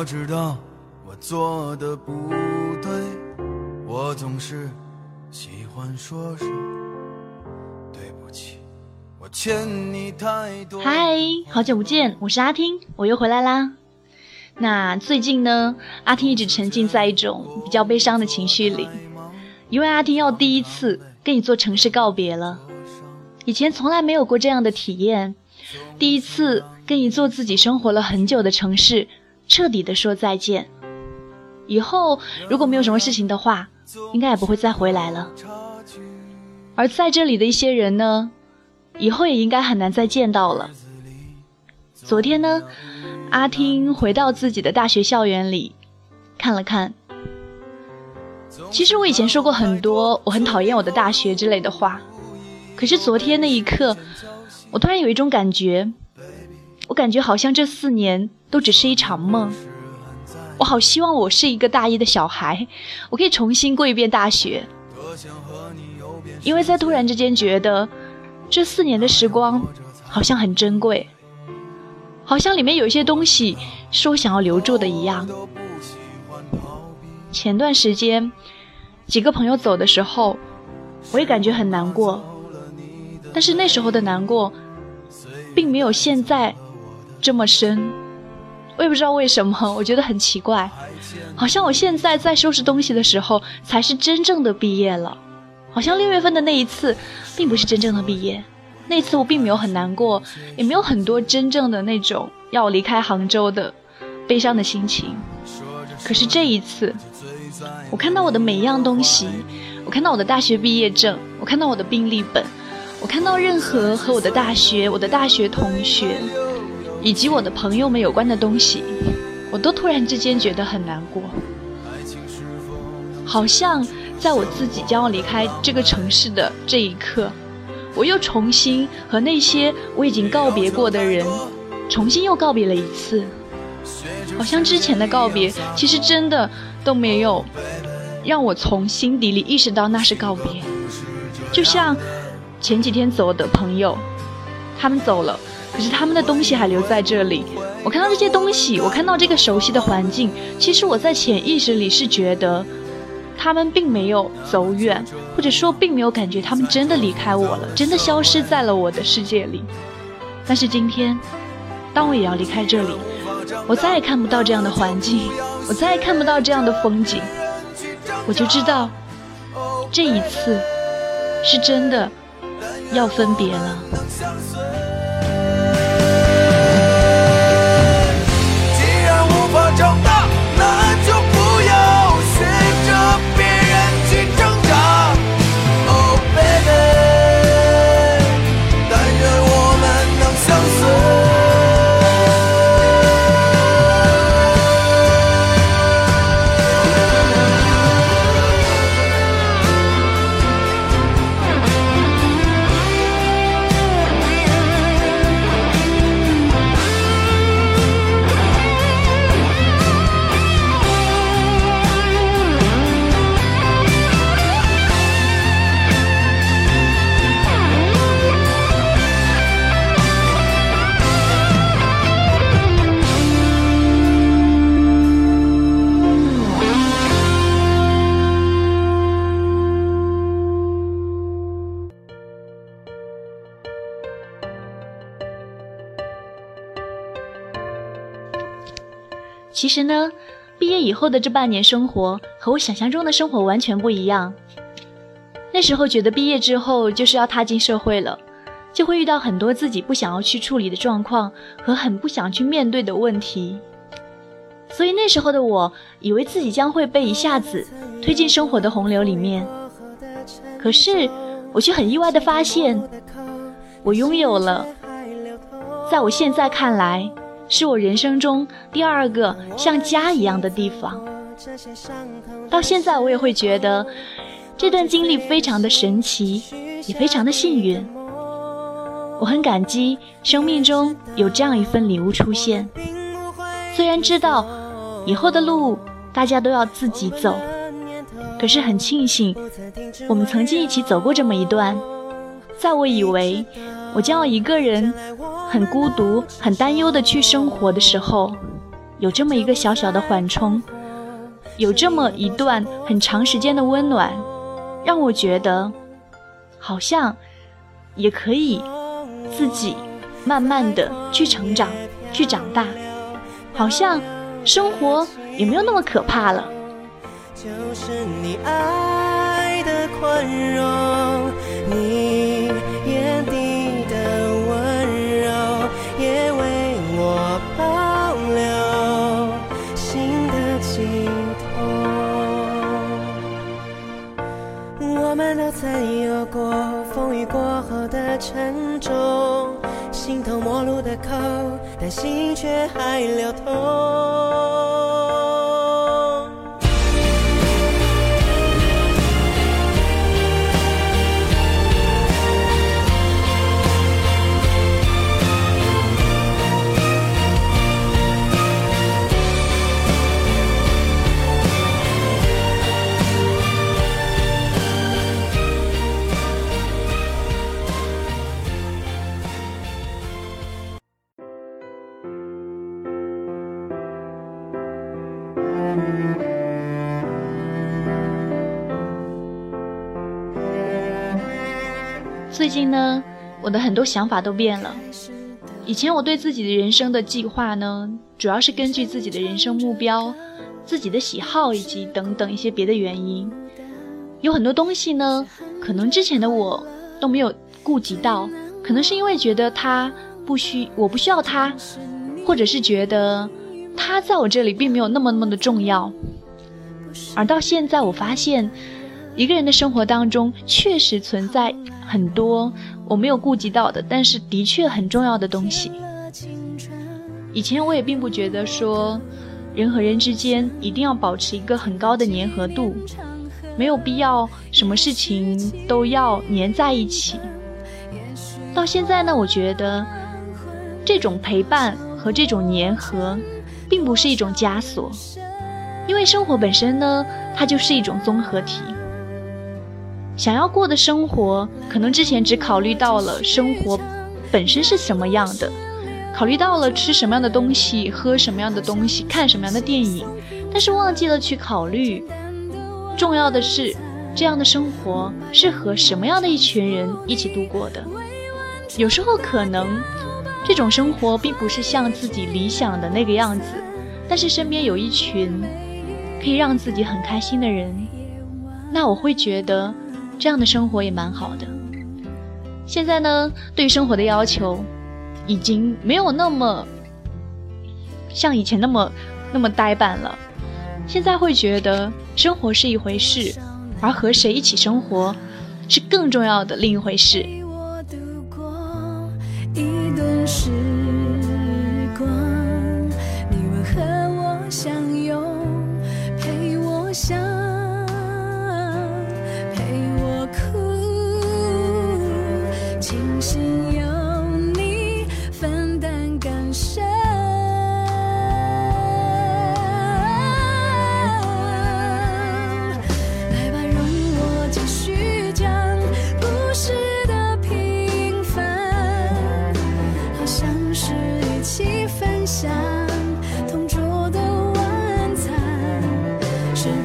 我知道我做的不对，我总是喜欢说说对不起，我欠你太多。嗨，好久不见，我是阿听，我又回来啦。那最近呢，阿听一直沉浸在一种比较悲伤的情绪里，因为阿听要第一次跟一座城市告别了，以前从来没有过这样的体验，第一次跟一座自己生活了很久的城市彻底的说再见。以后如果没有什么事情的话，应该也不会再回来了。而在这里的一些人呢，以后也应该很难再见到了。昨天呢。阿听回到自己的大学校园里，看了看。其实我以前说过很多我很讨厌我的大学之类的话，可是昨天那一刻，我突然有一种感觉，我感觉好像这四年都只是一场梦。我好希望我是一个大一的小孩，我可以重新过一遍大学，因为在突然之间觉得，这四年的时光好像很珍贵。好像里面有一些东西是我想要留住的一样。前段时间，几个朋友走的时候，我也感觉很难过。但是那时候的难过，并没有现在这么深。我也不知道为什么，我觉得很奇怪。好像我现在在收拾东西的时候，才是真正的毕业了。好像六月份的那一次，并不是真正的毕业。那次我并没有很难过，也没有很多真正的那种要离开杭州的悲伤的心情。可是这一次，我看到我的每一样东西，我看到我的大学毕业证，我看到我的病历本，我看到任何和我的大学、我的大学同学以及我的朋友们有关的东西，我都突然之间觉得很难过，好像在我自己将要离开这个城市的这一刻。我又重新和那些我已经告别过的人，重新又告别了一次，好像之前的告别其实真的都没有让我从心底里意识到那是告别。就像前几天走的朋友，他们走了，可是他们的东西还留在这里。我看到这些东西，我看到这个熟悉的环境，其实我在潜意识里是觉得。他们并没有走远，或者说并没有感觉他们真的离开我了，真的消失在了我的世界里。但是今天，当我也要离开这里，我再也看不到这样的环境，我再也看不到这样的风景，我就知道，这一次是真的要分别了。其实呢，毕业以后的这半年生活和我想象中的生活完全不一样。那时候觉得毕业之后就是要踏进社会了，就会遇到很多自己不想要去处理的状况和很不想去面对的问题。所以那时候的我以为自己将会被一下子推进生活的洪流里面，可是我却很意外的发现，我拥有了，在我现在看来。是我人生中第二个像家一样的地方。到现在，我也会觉得这段经历非常的神奇，也非常的幸运。我很感激生命中有这样一份礼物出现。虽然知道以后的路大家都要自己走，可是很庆幸我们曾经一起走过这么一段。在我以为我将要一个人很孤独、很担忧的去生活的时候，有这么一个小小的缓冲，有这么一段很长时间的温暖，让我觉得好像也可以自己慢慢的去成长，去长大，好像生活也没有那么可怕了。就是你爱的宽容，你最近呢，我的很多想法都变了。以前我对自己的人生的计划呢，主要是根据自己的人生目标、自己的喜好以及等等一些别的原因。有很多东西呢，可能之前的我都没有顾及到，可能是因为觉得他不需，我不需要他，或者是觉得他在我这里并没有那么那么的重要。而到现在，我发现。一个人的生活当中，确实存在很多我没有顾及到的，但是的确很重要的东西。以前我也并不觉得说，人和人之间一定要保持一个很高的粘合度，没有必要什么事情都要粘在一起。到现在呢，我觉得这种陪伴和这种粘合，并不是一种枷锁，因为生活本身呢，它就是一种综合体。想要过的生活，可能之前只考虑到了生活本身是什么样的，考虑到了吃什么样的东西、喝什么样的东西、看什么样的电影，但是忘记了去考虑，重要的是这样的生活是和什么样的一群人一起度过的。有时候可能这种生活并不是像自己理想的那个样子，但是身边有一群可以让自己很开心的人，那我会觉得。这样的生活也蛮好的。现在呢，对生活的要求已经没有那么像以前那么那么呆板了。现在会觉得生活是一回事，而和谁一起生活是更重要的另一回事。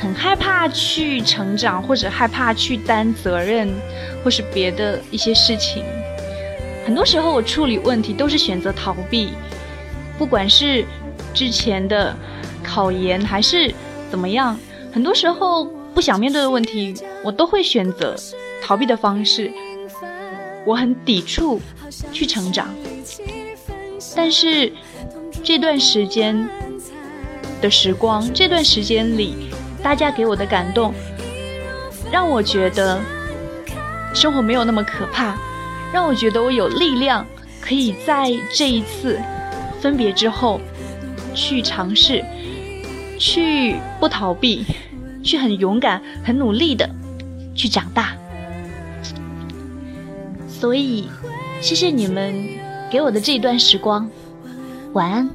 很害怕去成长，或者害怕去担责任，或是别的一些事情。很多时候，我处理问题都是选择逃避，不管是之前的考研还是怎么样，很多时候不想面对的问题，我都会选择逃避的方式。我很抵触去成长。但是这段时间的时光，这段时间里，大家给我的感动，让我觉得生活没有那么可怕，让我觉得我有力量，可以在这一次分别之后，去尝试，去不逃避，去很勇敢、很努力的去长大。所以，谢谢你们给我的这一段时光。晚安。